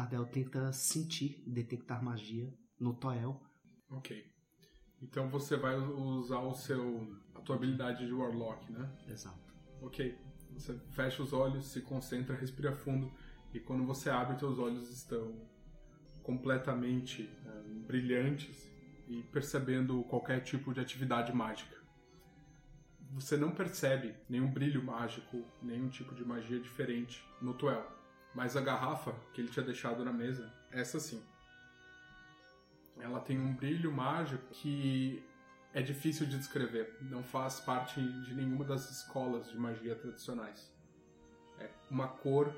Tardel tenta sentir, detectar magia no Toel. Ok. Então você vai usar o seu a tua habilidade de Warlock, né? Exato. Ok. Você fecha os olhos, se concentra, respira fundo e quando você abre, teus olhos estão completamente eh, brilhantes e percebendo qualquer tipo de atividade mágica. Você não percebe nenhum brilho mágico, nenhum tipo de magia diferente no Tuel. Mas a garrafa que ele tinha deixado na mesa, essa sim. Ela tem um brilho mágico que é difícil de descrever. Não faz parte de nenhuma das escolas de magia tradicionais. É uma cor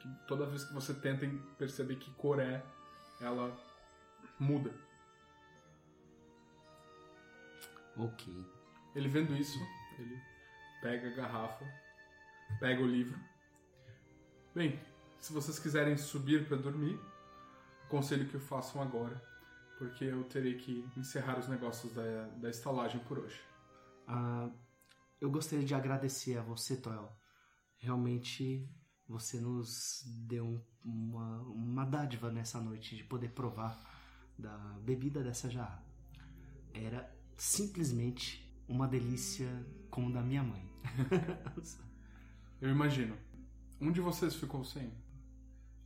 que toda vez que você tenta perceber que cor é, ela muda. Ok. Ele vendo isso, ele pega a garrafa, pega o livro. Bem, se vocês quiserem subir para dormir, aconselho que o façam agora, porque eu terei que encerrar os negócios da, da estalagem por hoje. Ah, eu gostaria de agradecer a você, Toel. Realmente você nos deu uma, uma dádiva nessa noite de poder provar da bebida dessa jarra. Era simplesmente uma delícia como da minha mãe. Eu imagino. Um de vocês ficou sem.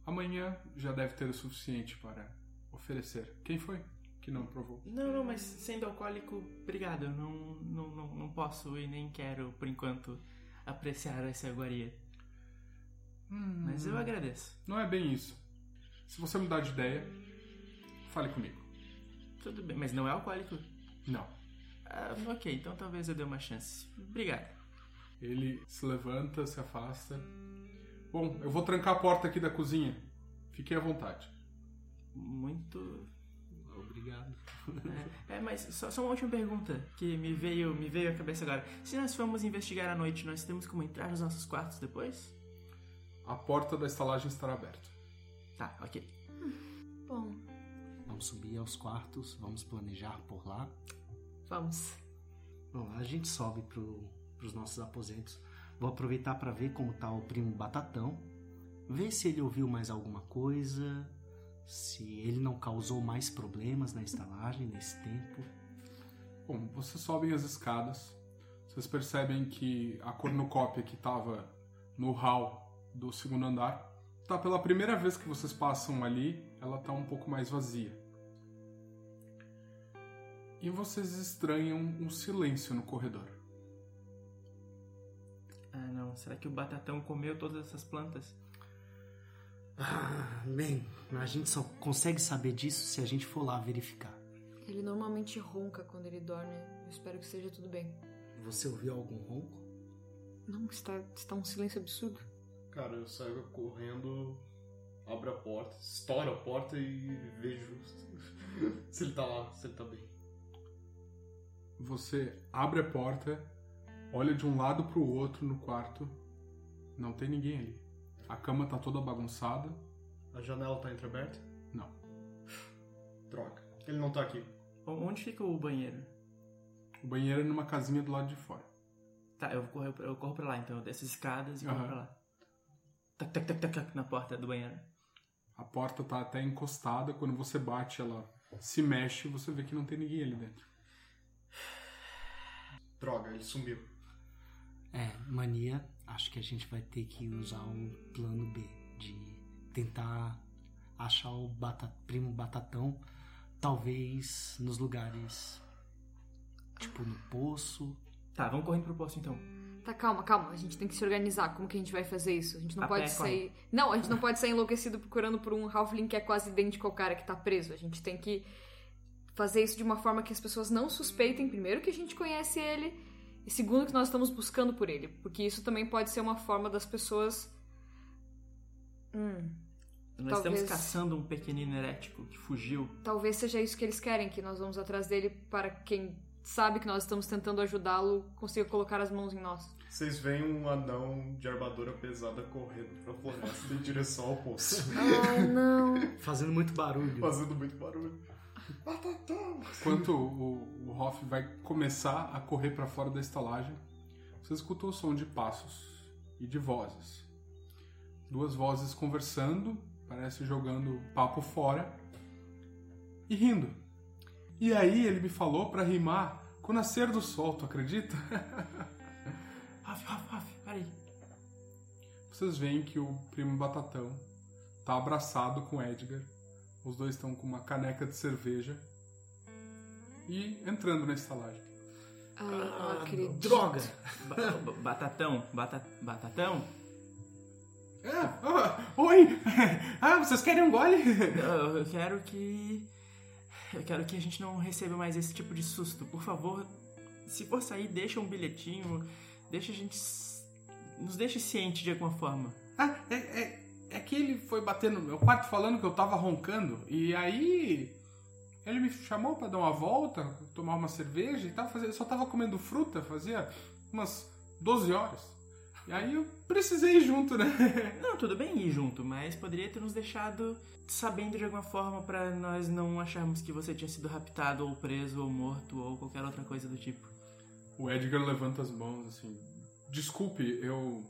Amanhã já deve ter o suficiente para oferecer. Quem foi que não provou? Não, não, mas sendo alcoólico, obrigado. Não, não, não, não posso e nem quero, por enquanto, apreciar essa iguaria. Hum, Mas eu agradeço. Não é bem isso. Se você mudar de ideia, fale comigo. Tudo bem, mas não é alcoólico. Não. Ah, ok, então talvez eu dê uma chance. Obrigado. Ele se levanta, se afasta. Bom, eu vou trancar a porta aqui da cozinha. Fiquem à vontade. Muito. Obrigado. É, mas só, só uma última pergunta que me veio, me veio à cabeça agora. Se nós formos investigar à noite, nós temos como entrar nos nossos quartos depois? A porta da estalagem estará aberta. Tá, ok. Bom, Vamos subir aos quartos, vamos planejar por lá. Vamos. Bom, a gente sobe pro, pros nossos aposentos. Vou aproveitar para ver como tá o primo Batatão. Ver se ele ouviu mais alguma coisa. Se ele não causou mais problemas na estalagem nesse tempo. Bom, vocês sobem as escadas. Vocês percebem que a cornucópia que estava no hall do segundo andar, tá pela primeira vez que vocês passam ali, ela tá um pouco mais vazia. E vocês estranham um silêncio no corredor. Ah, não. Será que o batatão comeu todas essas plantas? Ah, bem, a gente só consegue saber disso se a gente for lá verificar. ele normalmente ronca quando ele dorme. Eu espero que esteja tudo bem. Você ouviu algum ronco? Não, está, está um silêncio absurdo. Cara, eu saio correndo, abro a porta, estouro a porta e vejo se ele tá lá, se ele tá bem. Você abre a porta, olha de um lado pro outro no quarto. Não tem ninguém ali. A cama tá toda bagunçada. A janela tá entreaberta? Não. Droga. Ele não tá aqui. O- Onde fica o banheiro? O banheiro é numa casinha do lado de fora. Tá, eu corro, eu corro pra lá então. Eu desço as escadas e corro Aham. pra lá. Tac, tac, tac, tac, tac, na porta do banheiro. A porta tá até encostada. Quando você bate, ela se mexe. Você vê que não tem ninguém ali dentro. Droga, ele sumiu. É, mania, acho que a gente vai ter que usar um plano B de tentar achar o bata- primo batatão, talvez nos lugares tipo no poço. Tá, vamos correndo pro posto então. Tá, calma, calma. A gente tem que se organizar. Como que a gente vai fazer isso? A gente não A pode pé, sair. Não, a gente não pode sair enlouquecido procurando por um Halfling que é quase idêntico ao cara que tá preso. A gente tem que fazer isso de uma forma que as pessoas não suspeitem, primeiro, que a gente conhece ele, e segundo, que nós estamos buscando por ele. Porque isso também pode ser uma forma das pessoas. Hum. Nós Talvez- estamos caçando um pequenino herético que fugiu. Talvez seja isso que eles querem, que nós vamos atrás dele para quem sabe que nós estamos tentando ajudá-lo consiga colocar as mãos em nós. Vocês veem um anão de armadura pesada correndo pra floresta em direção ao poço. Oh, não. Fazendo muito barulho. Fazendo muito barulho. Batatão! Enquanto o, o Hoff vai começar a correr para fora da estalagem, você escuta o som de passos e de vozes. Duas vozes conversando, parece jogando papo fora e rindo. E aí ele me falou para rimar com o nascer do sol, tu acredita? Raf, Raf, Raf, peraí. Vocês veem que o primo Batatão tá abraçado com Edgar. Os dois estão com uma caneca de cerveja e entrando na estalagem. Não acredito. Droga! Ba- ba- batatão, bata, batatão. Ah, ah, oi! Ah, vocês querem um gole? Eu, eu quero que. Eu quero que a gente não receba mais esse tipo de susto. Por favor, se for sair, deixa um bilhetinho. Deixa a gente. Nos deixe ciente de alguma forma. Ah, é, é, é que ele foi bater no meu quarto falando que eu tava roncando. E aí. Ele me chamou pra dar uma volta, tomar uma cerveja e tal. Eu só tava comendo fruta, fazia umas 12 horas. E aí eu precisei ir junto, né? Não, tudo bem ir junto, mas poderia ter nos deixado sabendo de alguma forma pra nós não acharmos que você tinha sido raptado ou preso ou morto ou qualquer outra coisa do tipo. O Edgar levanta as mãos assim. Desculpe, eu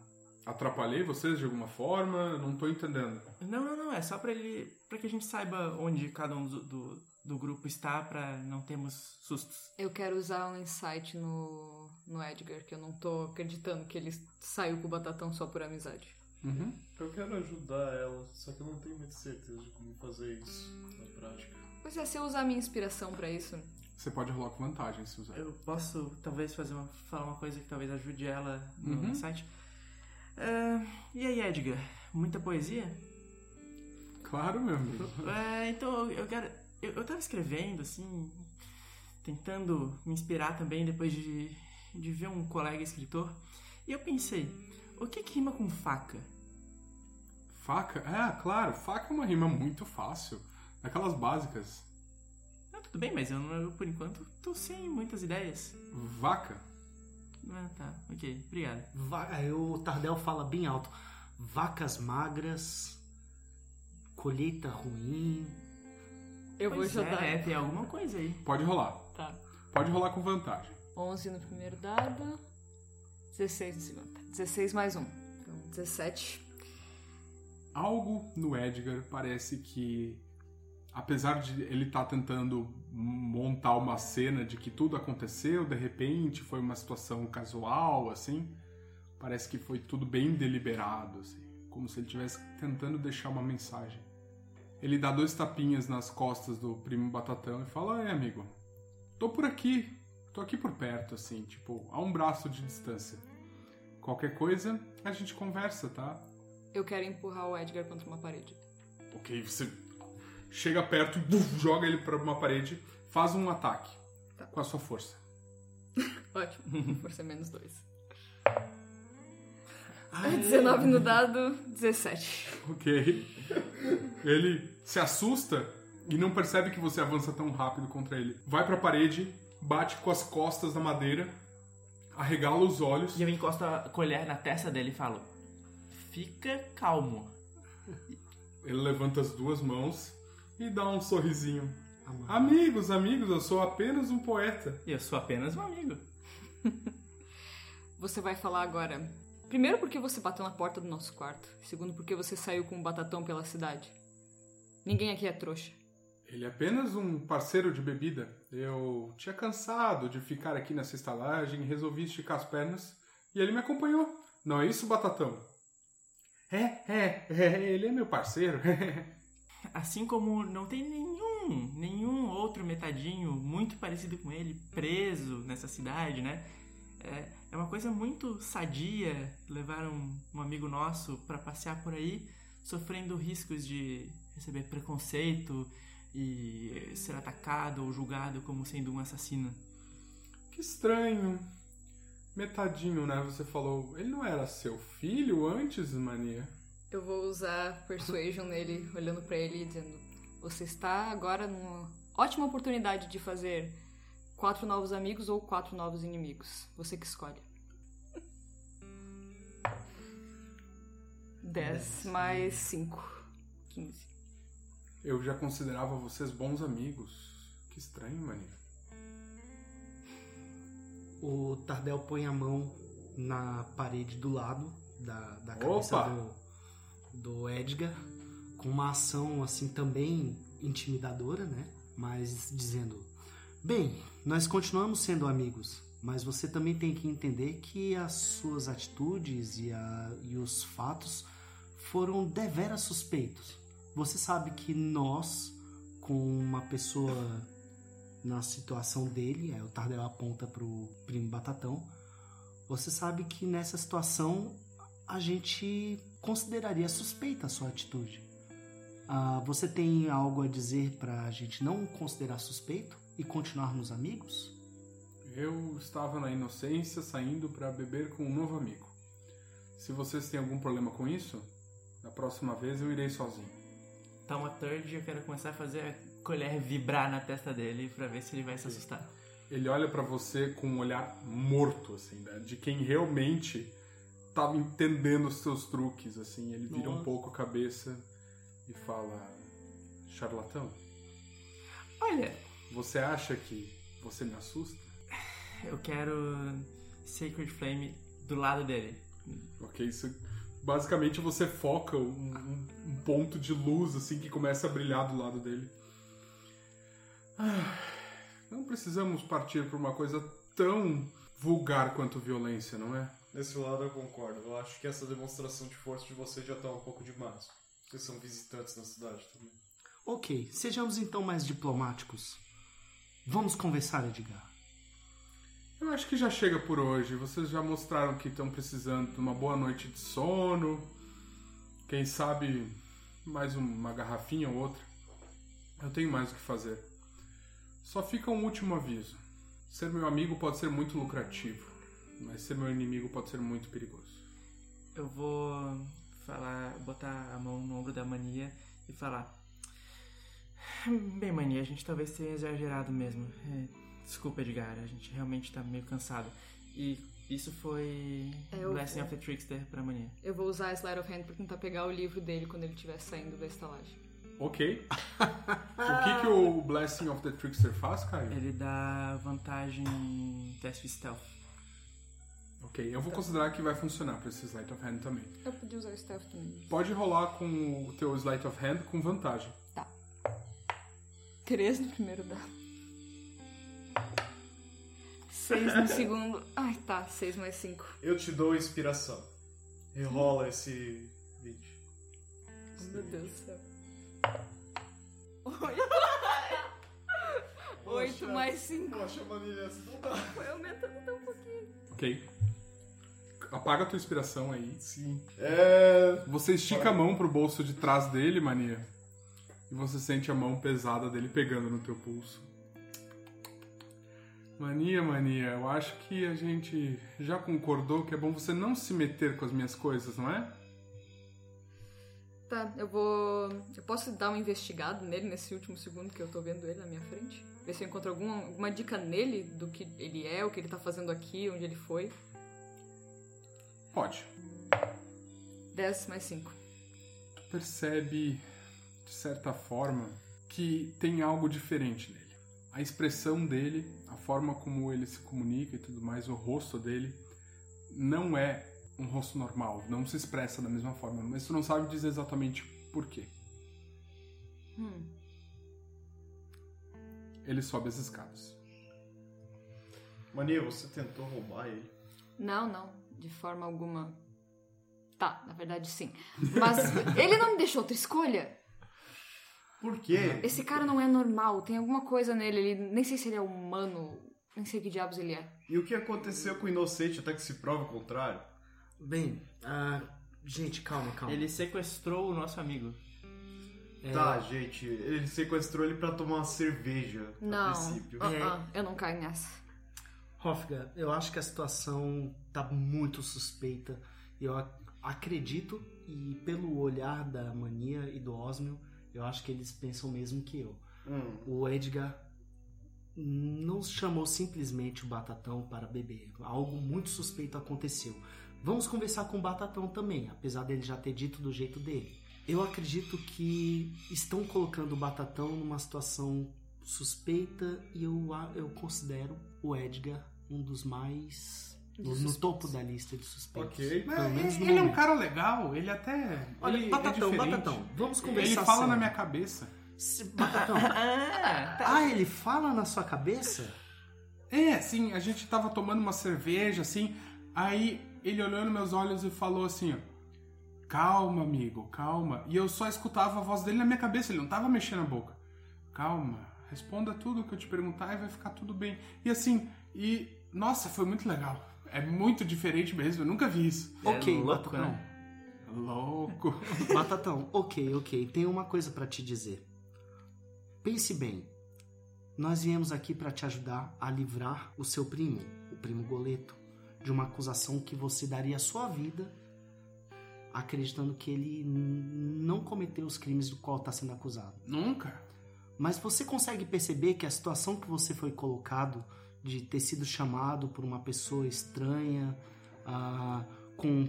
atrapalhei vocês de alguma forma? Não tô entendendo. Não, não, não, é só pra ele. para que a gente saiba onde cada um do, do, do grupo está pra não termos sustos. Eu quero usar um insight no, no Edgar, que eu não tô acreditando que ele saiu com o Batatão só por amizade. Uhum. Eu quero ajudar ela, só que eu não tenho muita certeza de como fazer isso na prática. Pois é, se eu usar a minha inspiração pra isso. Você pode rolar com vantagem se usar. Eu posso talvez fazer uma, falar uma coisa que talvez ajude ela no Uhum. site. É, e aí, Edgar? Muita poesia? Claro, meu amigo. É, então eu quero. Eu, eu tava escrevendo, assim, tentando me inspirar também depois de, de ver um colega escritor. E eu pensei, o que que rima com faca? Faca? É, claro, faca é uma rima muito fácil. Daquelas básicas. Ah, tudo bem, mas eu, eu por enquanto tô sem muitas ideias. Vaca? Ah, tá, ok, obrigado. Va- Aí o Tardel fala bem alto: vacas magras, colheita ruim. Eu Pois vou ajudar. É, é, tem alguma coisa aí. Pode rolar. Tá. Pode rolar com vantagem. 11 no primeiro dado, 16 no segundo. Tá, 16 mais um. Então, 17. Algo no Edgar parece que, apesar de ele estar tentando montar uma cena de que tudo aconteceu, de repente foi uma situação casual, assim, parece que foi tudo bem deliberado, assim, como se ele estivesse tentando deixar uma mensagem. Ele dá dois tapinhas nas costas do primo Batatão e fala: "É, amigo, tô por aqui, tô aqui por perto, assim, tipo, a um braço de distância. Qualquer coisa, a gente conversa, tá? Eu quero empurrar o Edgar contra uma parede. Ok, você chega perto e buf, joga ele pra uma parede, faz um ataque com a sua força. Ótimo. Força menos 2. 19 no dado, 17. Ok. Ele se assusta e não percebe que você avança tão rápido contra ele. Vai pra parede bate com as costas na madeira, arregala os olhos. E eu encosto a colher na testa dele e falo: Fica calmo. Ele levanta as duas mãos e dá um sorrisinho. Amigos, amigos, eu sou apenas um poeta. E eu sou apenas um amigo. Você vai falar agora. Primeiro, porque você bateu na porta do nosso quarto. Segundo, porque você saiu com um batatão pela cidade. Ninguém aqui é trouxa. Ele é apenas um parceiro de bebida. Eu tinha cansado de ficar aqui nessa estalagem, resolvi esticar as pernas e ele me acompanhou. Não é isso, Batatão? É, é, é ele é meu parceiro. Assim como não tem nenhum, nenhum outro metadinho muito parecido com ele preso nessa cidade, né? É, é uma coisa muito sadia levar um, um amigo nosso para passear por aí, sofrendo riscos de receber preconceito e ser atacado ou julgado como sendo um assassino. que estranho. Metadinho, né? Você falou. Ele não era seu filho antes, mania? Eu vou usar Persuasion nele, olhando pra ele e dizendo: Você está agora numa ótima oportunidade de fazer quatro novos amigos ou quatro novos inimigos. Você que escolhe. 10 mais 5. 15. Eu já considerava vocês bons amigos. Que estranho, mania. O Tardel põe a mão na parede do lado da, da cabeça Opa! do, do Edgar, com uma ação assim também intimidadora, né? Mas dizendo: Bem, nós continuamos sendo amigos, mas você também tem que entender que as suas atitudes e, a, e os fatos foram deveras suspeitos. Você sabe que nós, com uma pessoa na situação dele, aí o Tardel aponta pro primo Batatão, você sabe que nessa situação a gente consideraria suspeita a sua atitude. Ah, você tem algo a dizer pra gente não considerar suspeito e continuarmos amigos? Eu estava na inocência saindo para beber com um novo amigo. Se vocês têm algum problema com isso, da próxima vez eu irei sozinho. Tá uma third e eu quero começar a fazer a colher vibrar na testa dele pra ver se ele vai se assustar. Ele olha pra você com um olhar morto, assim, né? De quem realmente tava entendendo os seus truques, assim. Ele vira um Nossa. pouco a cabeça e fala: Charlatão, Olha, você acha que você me assusta? eu quero Sacred Flame do lado dele. Ok, isso. Basicamente você foca um, um- um ponto de luz, assim, que começa a brilhar do lado dele. Ah, não precisamos partir por uma coisa tão vulgar quanto violência, não é? Nesse lado eu concordo. Eu acho que essa demonstração de força de vocês já tá um pouco demais. Vocês são visitantes na cidade também. Ok, sejamos então mais diplomáticos. Vamos conversar, Edgar. Eu acho que já chega por hoje. Vocês já mostraram que estão precisando de uma boa noite de sono. Quem sabe mais uma garrafinha ou outra. Eu tenho mais o que fazer. Só fica um último aviso. Ser meu amigo pode ser muito lucrativo, mas ser meu inimigo pode ser muito perigoso. Eu vou falar, botar a mão no ombro da mania e falar. Bem, mania, a gente talvez tenha exagerado mesmo. É, desculpa, Edgar, a gente realmente tá meio cansado. E isso foi É, eu- Blessing of the Trickster pra mania. Eu vou usar a Slide of Hand pra tentar pegar o livro dele quando ele estiver saindo da estalagem. Ok. o que, que o Blessing of the Trickster faz, Caio? Ele dá vantagem em teste de stealth. Ok, eu vou considerar que vai funcionar pra esse Sleight of Hand também. Eu podia usar o Stealth também. Pode rolar com o teu Sleight of Hand com vantagem. Tá. Três no primeiro dado. Seis no segundo. Ai, tá. Seis mais cinco. Eu te dou inspiração. Rerola esse 20. Meu Deus do céu. Oito. Oito mais cinco. Poxa, Manilha, não dá. Foi aumentando tão pouquinho. Ok. Apaga a tua inspiração aí. Sim. É. Você estica a mão pro bolso de trás dele, mania. E você sente a mão pesada dele pegando no teu pulso. Mania, mania, eu acho que a gente já concordou que é bom você não se meter com as minhas coisas, não é? Tá, eu vou. Eu posso dar uma investigada nele nesse último segundo que eu tô vendo ele na minha frente? Ver se eu encontro alguma, alguma dica nele do que ele é, o que ele tá fazendo aqui, onde ele foi. Pode. 10 mais 5. Tu percebe, de certa forma, que tem algo diferente nele. A expressão dele, a forma como ele se comunica e tudo mais, o rosto dele, não é um rosto normal, não se expressa da mesma forma, mas tu não sabe dizer exatamente por quê. Hum. Ele sobe as escadas. Mania, você tentou roubar ele? Não, não, de forma alguma. Tá, na verdade sim. Mas ele não me deixou outra escolha. Por quê? Esse cara não é normal, tem alguma coisa nele, ele nem sei se ele é humano, nem sei que diabos ele é. E o que aconteceu com o inocente até que se prova o contrário? Bem, ah, gente, calma, calma. Ele sequestrou o nosso amigo. É, Tá, gente, ele sequestrou ele pra tomar uma cerveja Não, a princípio. ah, ah, eu não caio nessa. Hofgar, eu acho que a situação tá muito suspeita. Eu ac- acredito, e pelo olhar da Mania e do Osmio, eu acho que eles pensam mesmo que eu. Hum, O Edgar não chamou simplesmente o Batatão para beber. Algo muito suspeito aconteceu. Vamos conversar com o Batatão também, apesar dele já ter dito do jeito dele. Eu acredito que estão colocando o Batatão numa situação suspeita e eu, a- eu considero o Edgar um dos mais. No, no topo da lista de suspeitos. Ok. Pelo menos no ele é um cara legal, ele até. Olha, ele Batatão, é diferente. Batatão, vamos Ele conversar fala sério. na minha cabeça. Se- Batatão. ah, ele fala na sua cabeça? É, assim, a gente tava tomando uma cerveja, assim, aí ele olhou nos meus olhos e falou assim, ó, calma, amigo, calma. E eu só escutava a voz dele na minha cabeça, ele não tava mexendo a boca. Calma, responda tudo que eu te perguntar e vai ficar tudo bem. E assim, e, nossa, foi muito legal. É muito diferente mesmo, eu nunca vi isso. É ok, louco, Batatão. né? Louco. Batatão, ok, ok. Tenho uma coisa pra te dizer. Pense bem. Nós viemos aqui pra te ajudar a livrar o seu primo, o primo Goleto, de uma acusação que você daria a sua vida acreditando que ele não cometeu os crimes do qual está sendo acusado. Nunca. Mas você consegue perceber que a situação que você foi colocado de ter sido chamado por uma pessoa estranha, ah, com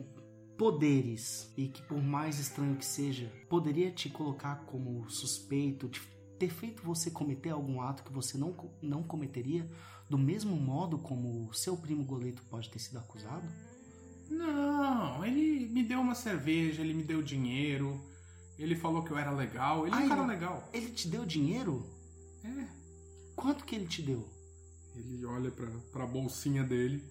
poderes, e que por mais estranho que seja, poderia te colocar como suspeito, te- ter feito você cometer algum ato que você não, não cometeria, do mesmo modo como o seu primo Goleto pode ter sido acusado? Não, ele me deu uma cerveja, ele me deu dinheiro, ele falou que eu era legal, ele é Ah, um cara ele- legal. Ele te deu dinheiro? É. Quanto que ele te deu? Ele olha pra, pra bolsinha dele,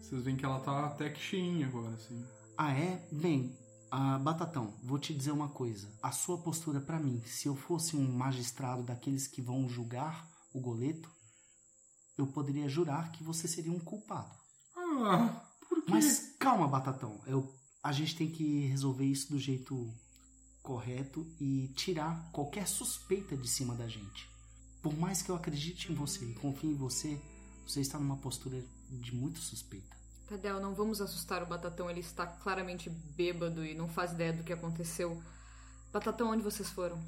vocês veem que ela tá até que cheinha agora, assim. Ah, é? Bem, ah, Batatão, vou te dizer uma coisa. A sua postura pra mim, se eu fosse um magistrado daqueles que vão julgar o goleto, eu poderia jurar que você seria um culpado. Ah, por quê? Mas calma, Batatão. Eu, a gente tem que resolver isso do jeito correto e tirar qualquer suspeita de cima da gente. Por mais que eu acredite em você e confie em você, você está numa postura de muito suspeita. Tadeu, não vamos assustar o Batatão, ele está claramente bêbado e não faz ideia do que aconteceu. Batatão, onde vocês foram?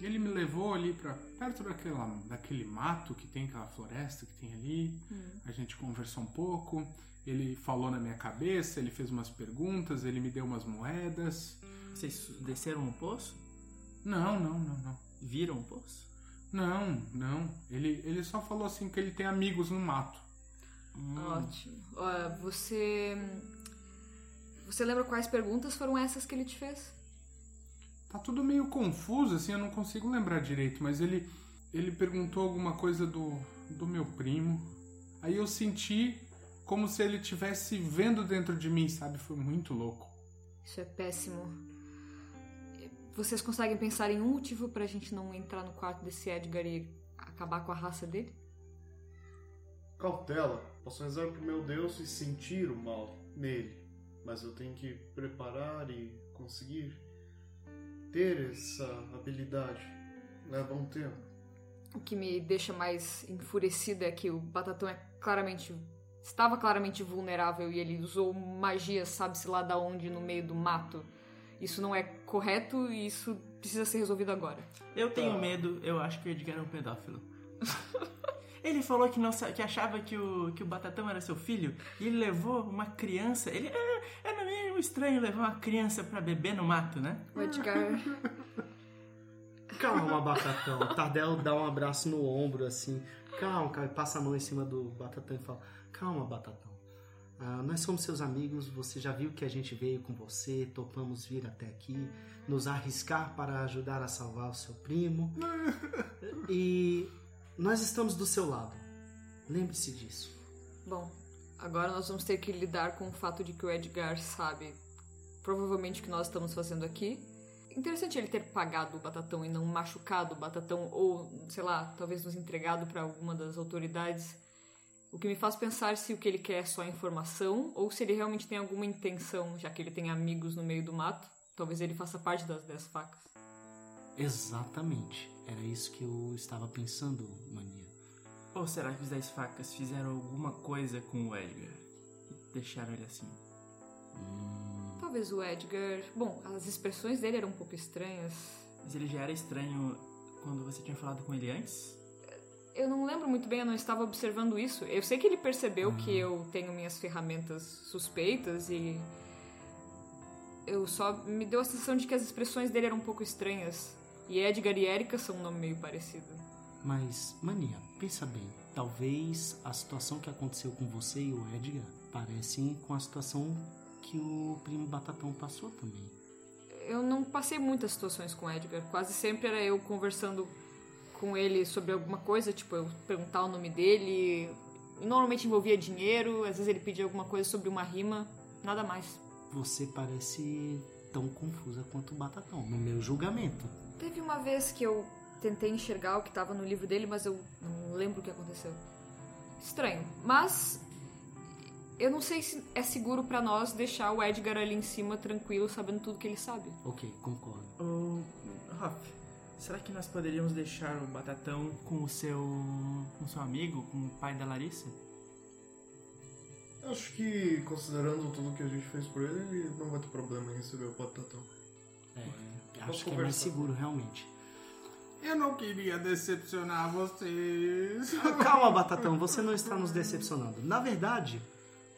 Ele me levou ali pra perto daquela, daquele mato que tem, aquela floresta que tem ali. A gente conversou um pouco. Ele falou na minha cabeça, ele fez umas perguntas, ele me deu umas moedas. Vocês desceram um poço? Não, não, não, não. Viram um poço? Não, não. Ele, ele só falou assim que ele tem amigos no mato. Hum. Ótimo. Ó, você. Você lembra quais perguntas foram essas que ele te fez? Tá tudo meio confuso, assim, eu não consigo lembrar direito, mas ele, ele perguntou alguma coisa do, do meu primo. Aí eu senti como se ele estivesse vendo dentro de mim, sabe? Foi muito louco. Isso é péssimo. Vocês conseguem pensar em um motivo pra gente não entrar no quarto desse Edgar e acabar com a raça dele? Cautela. Posso rezar pro meu Deus e sentir o mal nele. Mas eu tenho que preparar e conseguir ter essa habilidade. Leva um tempo. O que me deixa mais enfurecida é que o Batatão é claramente. estava claramente vulnerável e ele usou magia, sabe-se lá da onde, no meio do mato. Isso não é correto e isso precisa ser resolvido agora. Eu tenho medo, eu acho que o Edgar é um pedófilo. Ele falou que, não, que achava que o, que o Batatão era seu filho e ele levou uma criança. Ele é, é no mínimo estranho levar uma criança pra beber no mato, né? O Edgar. Calma, Batatão. O Tardel dá um abraço no ombro, assim. Calma, cara. Passa a mão em cima do Batatão e fala: Calma, Batatão. Ah, nós somos seus amigos. Você já viu que a gente veio com você. Topamos vir até aqui. Nos arriscar para ajudar a salvar o seu primo. E nós estamos do seu lado. Lembre-se disso. Bom, agora nós vamos ter que lidar com o fato de que o Edgar sabe provavelmente o que nós estamos fazendo aqui. Interessante ele ter pagado o Batatão e não machucado o Batatão ou, sei lá, talvez nos entregado para alguma das autoridades. O que me faz pensar se o que ele quer é só informação ou se ele realmente tem alguma intenção, já que ele tem amigos no meio do mato. Talvez ele faça parte das dez facas. Exatamente. Era isso que eu estava pensando, Mania. Ou será que os Dez Facas fizeram alguma coisa com o Edgar e deixaram ele assim? Talvez o Edgar. Bom, as expressões dele eram um pouco estranhas. Mas ele já era estranho quando você tinha falado com ele antes? Eu não lembro muito bem, eu não estava observando isso. Eu sei que ele percebeu que eu tenho minhas ferramentas suspeitas e. Eu só me deu a sensação de que as expressões dele eram um pouco estranhas. E Edgar e Erika são um nome meio parecido. Mas, Mania, pensa bem. Talvez a situação que aconteceu com você e o Edgar parecem com a situação que o primo Batatão passou também. Eu não passei muitas situações com Edgar. Quase sempre era eu conversando com ele sobre alguma coisa, tipo, eu perguntar o nome dele. Normalmente envolvia dinheiro, às vezes ele pedia alguma coisa sobre uma rima, nada mais. Você parece tão confusa quanto o Batatão, no meu julgamento. Teve uma vez que eu tentei enxergar o que estava no livro dele, mas eu não lembro o que aconteceu. Estranho. Mas eu não sei se é seguro pra nós deixar o Edgar ali em cima tranquilo, sabendo tudo que ele sabe. Ok, concordo. Ô, Hoff, será que nós poderíamos deixar o Batatão com o seu. com o seu amigo, com o pai da Larissa? Acho que, considerando tudo que a gente fez por ele, ele não vai ter problema em receber o batatão. É, acho que é mais seguro, realmente. Eu não queria decepcionar vocês. Calma, Batatão, você não está nos decepcionando. Na verdade,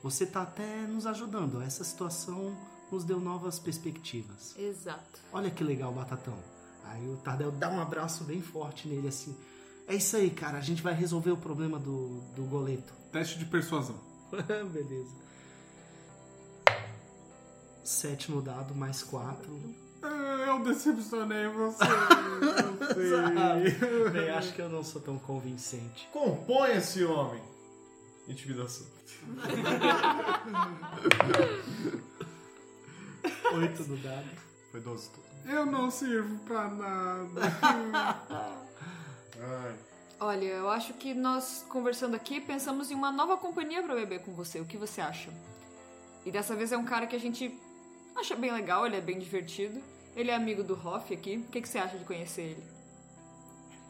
você está até nos ajudando. Essa situação nos deu novas perspectivas. Exato. Olha que legal, Batatão. Aí o Tardel dá um abraço bem forte nele assim. É isso aí, cara. A gente vai resolver o problema do, do goleto. Teste de persuasão. Beleza. Sete no dado, mais quatro. Eu decepcionei vocês. Eu sei. Bem, acho que eu não sou tão convincente. Compõe esse homem! Intimidação. Oito no dado. Foi 12 tudo. Eu não sirvo pra nada. Ai. Olha, eu acho que nós, conversando aqui, pensamos em uma nova companhia pra beber com você. O que você acha? E dessa vez é um cara que a gente acha bem legal, ele é bem divertido. Ele é amigo do Hoff aqui. O que, que você acha de conhecer ele?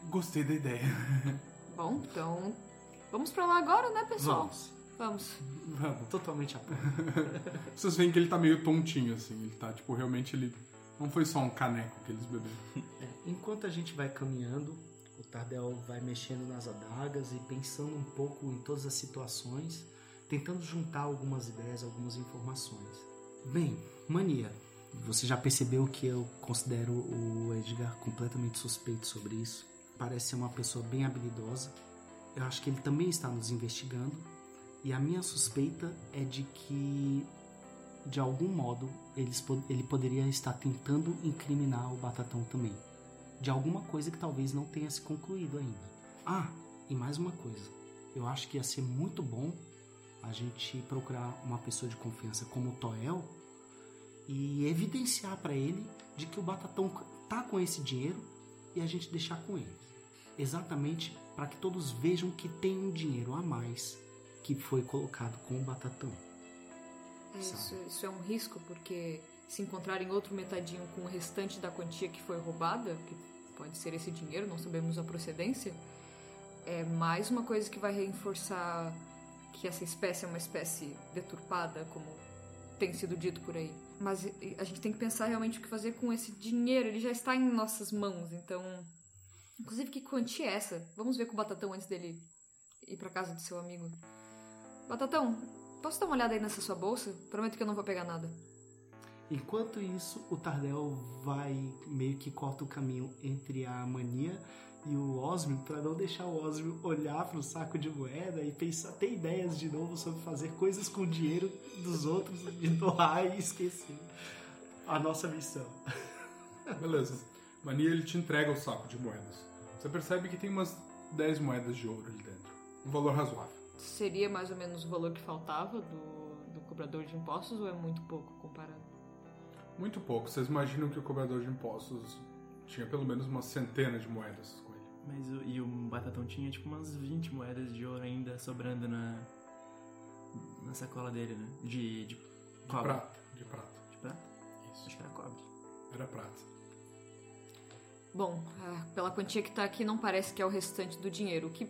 Gostei da ideia. Bom, então. Vamos pra lá agora, né, pessoal? Vamos. Vamos. Vamos. Totalmente a pau. Vocês veem que ele tá meio tontinho, assim. Ele tá, tipo, realmente ele. Não foi só um caneco que eles beberam. É, enquanto a gente vai caminhando, o Tardel vai mexendo nas adagas e pensando um pouco em todas as situações, tentando juntar algumas ideias, algumas informações. Bem, Mania, você já percebeu que eu considero o Edgar completamente suspeito sobre isso. Parece ser uma pessoa bem habilidosa. Eu acho que ele também está nos investigando. E a minha suspeita é de que, de algum modo, ele poderia estar tentando incriminar o Batatão também. De alguma coisa que talvez não tenha se concluído ainda. Ah, e mais uma coisa. Eu acho que ia ser muito bom a gente procurar uma pessoa de confiança como o Toel e evidenciar para ele de que o Batatão tá com esse dinheiro e a gente deixar com ele. Exatamente para que todos vejam que tem um dinheiro a mais que foi colocado com o Batatão. É, isso, isso é um risco, porque se encontrarem outro metadinho com o restante da quantia que foi roubada, que pode ser esse dinheiro, não sabemos a procedência, é mais uma coisa que vai reforçar que essa espécie é uma espécie deturpada, como tem sido dito por aí. Mas a gente tem que pensar realmente o que fazer com esse dinheiro. Ele já está em nossas mãos, então. Inclusive, que quantia é essa? Vamos ver com o Batatão antes dele ir pra casa do seu amigo. Batatão, posso dar uma olhada aí nessa sua bolsa? Prometo que eu não vou pegar nada. Enquanto isso, o Tardel vai meio que corta o caminho entre a mania e o Osmio para não deixar o Osmio olhar para o saco de moeda e pensar, ter ideias de novo sobre fazer coisas com o dinheiro dos outros e doar e esquecer a nossa missão. Beleza. Mania ele te entrega o saco de moedas. Você percebe que tem umas 10 moedas de ouro ali dentro. Um valor razoável. Seria mais ou menos o valor que faltava do, do cobrador de impostos ou é muito pouco comparado? Muito pouco. Vocês imaginam que o cobrador de impostos tinha pelo menos uma centena de moedas. Mas o, e o Batatão tinha tipo umas 20 moedas de ouro ainda sobrando na, na sacola dele, né? De, de De cobre. prata. De prata. De prata? Isso. Acho que era cobre. Era prata. Bom, pela quantia que tá aqui, não parece que é o restante do dinheiro, o que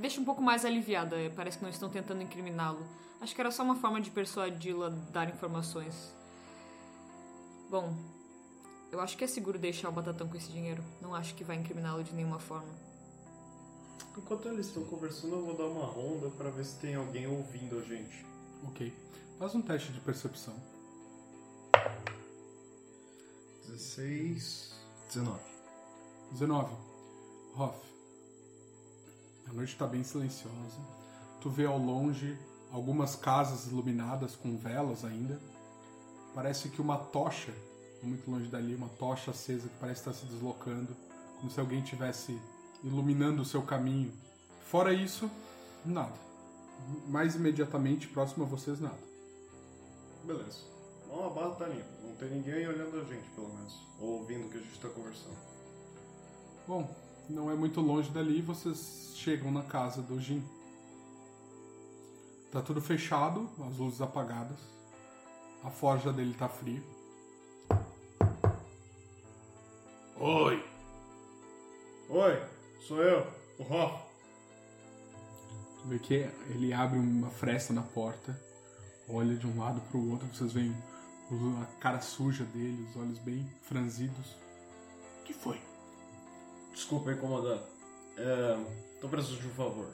deixa um pouco mais aliviada. eh, Parece que não estão tentando incriminá-lo. Acho que era só uma forma de persuadi-lo a dar informações. Bom, eu acho que é seguro deixar o Batatão com esse dinheiro. Não acho que vai incriminá-lo de nenhuma forma. Enquanto eles estão conversando, eu vou dar uma ronda pra ver se tem alguém ouvindo a gente. Ok. Faz um teste de percepção. 16. 19. 19. Hoff. A noite está bem silenciosa. Tu vê ao longe algumas casas iluminadas com velas ainda. Parece que uma tocha, muito longe dali, uma tocha acesa que parece estar se deslocando, como se alguém estivesse iluminando o seu caminho. Fora isso, nada. Mais imediatamente próximo a vocês, nada. Beleza. Ó, a barra tá limpa. Não tem ninguém olhando a gente, pelo menos. Ou ouvindo o que a gente tá conversando. Bom, não é muito longe dali, vocês chegam na casa do Jin. Tá tudo fechado, as luzes apagadas. A forja dele tá fria. Oi! Oi, sou eu, o Hoff. Tu vê que ele abre uma fresta na porta, olha de um lado pro outro, vocês veem o- a cara suja dele, os olhos bem franzidos. O que foi? Desculpa incomodar. É. Tô precisando de um favor.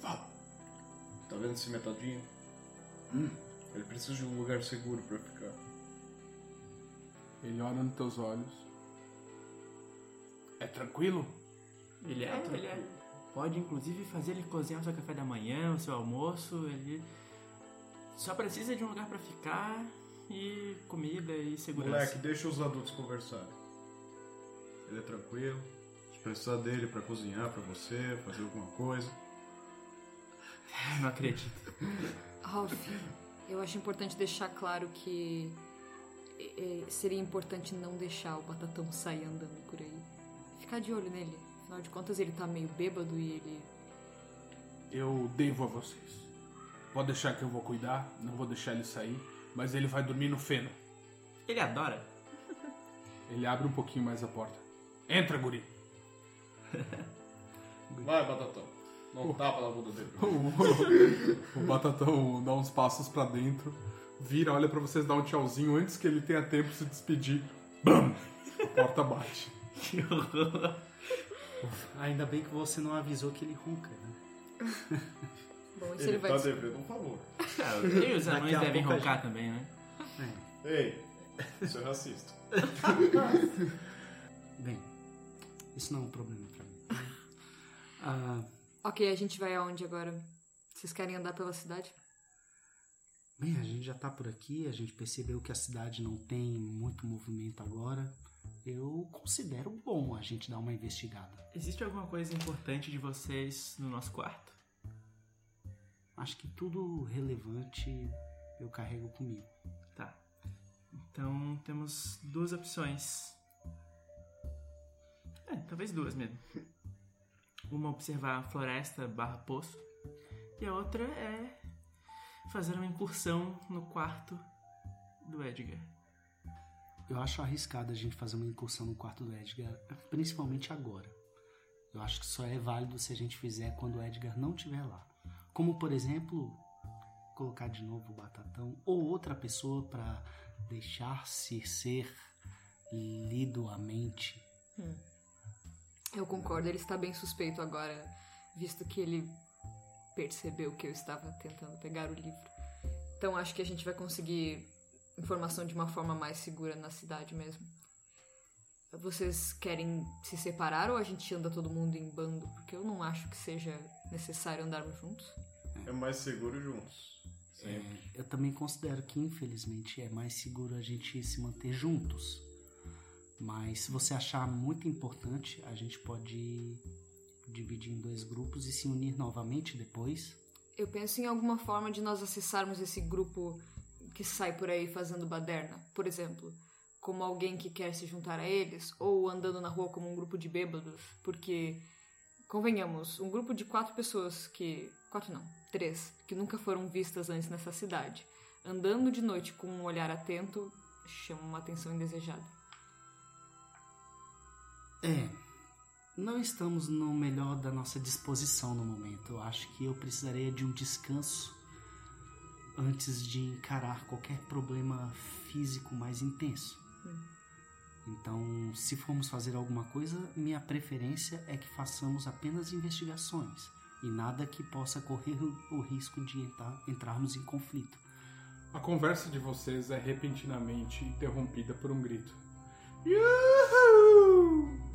Fala. Tá vendo esse metadinho? Hum. Ele precisa de um lugar seguro pra ficar. Ele olha nos teus olhos. É tranquilo? Ele é, ele é. Pode inclusive fazer ele cozinhar o seu café da manhã, o seu almoço, ele só precisa de um lugar pra ficar e comida e segurança. Moleque, deixa os adultos conversarem. Ele é tranquilo. Se precisar dele pra cozinhar pra você, fazer alguma coisa. Não acredito. Ralph, eu acho importante deixar claro que seria importante não deixar o Batatão sair andando por aí. Ficar de olho nele. Afinal de contas, ele tá meio bêbado e ele. Eu devo a vocês. Pode deixar que eu vou cuidar, não vou deixar ele sair, mas ele vai dormir no feno. Ele adora. Ele abre um pouquinho mais a porta. Entra, guri. Vai, Batatão. Não tapa na bunda dele. O, o Batatão dá uns passos pra dentro, vira, olha pra vocês dar um tchauzinho antes que ele tenha tempo de se despedir. Bam! A porta bate. Que horror. Ainda bem que você não avisou que ele ronca, né? Bom, isso Ele, ele, vai. tá devendo um favor. Ah, e os anões devem roncar também, né? Ei, isso é racista. Bem, isso não é um problema pra mim. Ah, Ok, a gente vai aonde agora? Vocês querem andar pela cidade? Bem, a gente já tá por aqui, a gente percebeu que a cidade não tem muito movimento agora. Eu considero bom a gente dar uma investigada. Existe alguma coisa importante de vocês no nosso quarto? Acho que tudo relevante eu carrego comigo. Tá. Então temos duas opções. É, talvez duas mesmo. Uma observar a floresta barra poço. E a outra é fazer uma incursão no quarto do Edgar. Eu acho arriscado a gente fazer uma incursão no quarto do Edgar, principalmente agora. Eu acho que só é válido se a gente fizer quando o Edgar não estiver lá. Como, por exemplo, colocar de novo o Batatão ou outra pessoa para deixar-se ser lido à mente. Eu concordo, ele está bem suspeito agora, visto que ele percebeu que eu estava tentando pegar o livro. Então acho que a gente vai conseguir informação de uma forma mais segura na cidade mesmo. Vocês querem se separar ou a gente anda todo mundo em bando? Porque eu não acho que seja necessário andarmos juntos. É mais seguro juntos. Sempre. Eu também considero que, infelizmente, é mais seguro a gente se manter juntos. Mas se você achar muito importante, a gente pode dividir em dois grupos e se unir novamente depois. Eu penso em alguma forma de nós acessarmos esse grupo que sai por aí fazendo baderna, por exemplo, como alguém que quer se juntar a eles, ou andando na rua como um grupo de bêbados, porque, convenhamos, um grupo de quatro pessoas que. quatro não, três, que nunca foram vistas antes nessa cidade, andando de noite com um olhar atento, chama uma atenção indesejada. É, não estamos no melhor da nossa disposição no momento. Eu acho que eu precisaria de um descanso antes de encarar qualquer problema físico mais intenso. Então, se formos fazer alguma coisa, minha preferência é que façamos apenas investigações e nada que possa correr o risco de entrar, entrarmos em conflito. A conversa de vocês é repentinamente interrompida por um grito. "Yu!"